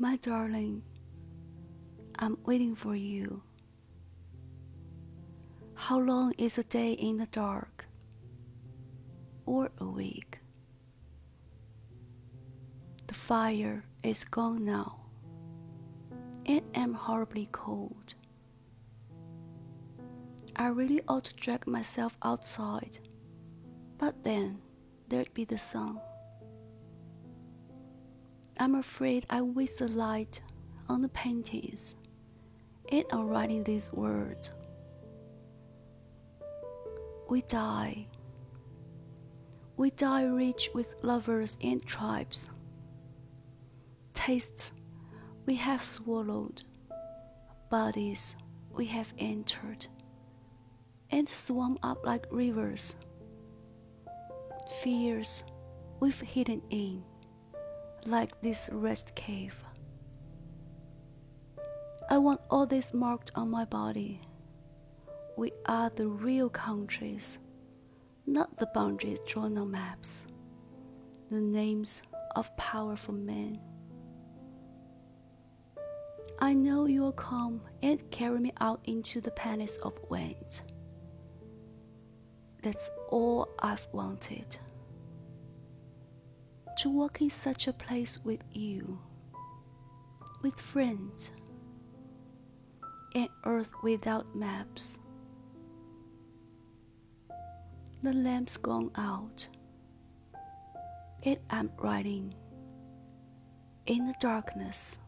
My darling, I'm waiting for you. How long is a day in the dark? Or a week? The fire is gone now, and I'm horribly cold. I really ought to drag myself outside, but then there'd be the sun. I'm afraid I waste the light on the paintings and on writing these words. We die. We die rich with lovers and tribes. Tastes we have swallowed, bodies we have entered, and swum up like rivers. Fears we've hidden in like this rest cave. I want all this marked on my body. We are the real countries, not the boundaries drawn on maps, the names of powerful men. I know you'll come and carry me out into the palace of wind. That's all I've wanted to walk in such a place with you, with friends, an earth without maps. The lamp's gone out, and I'm riding in the darkness.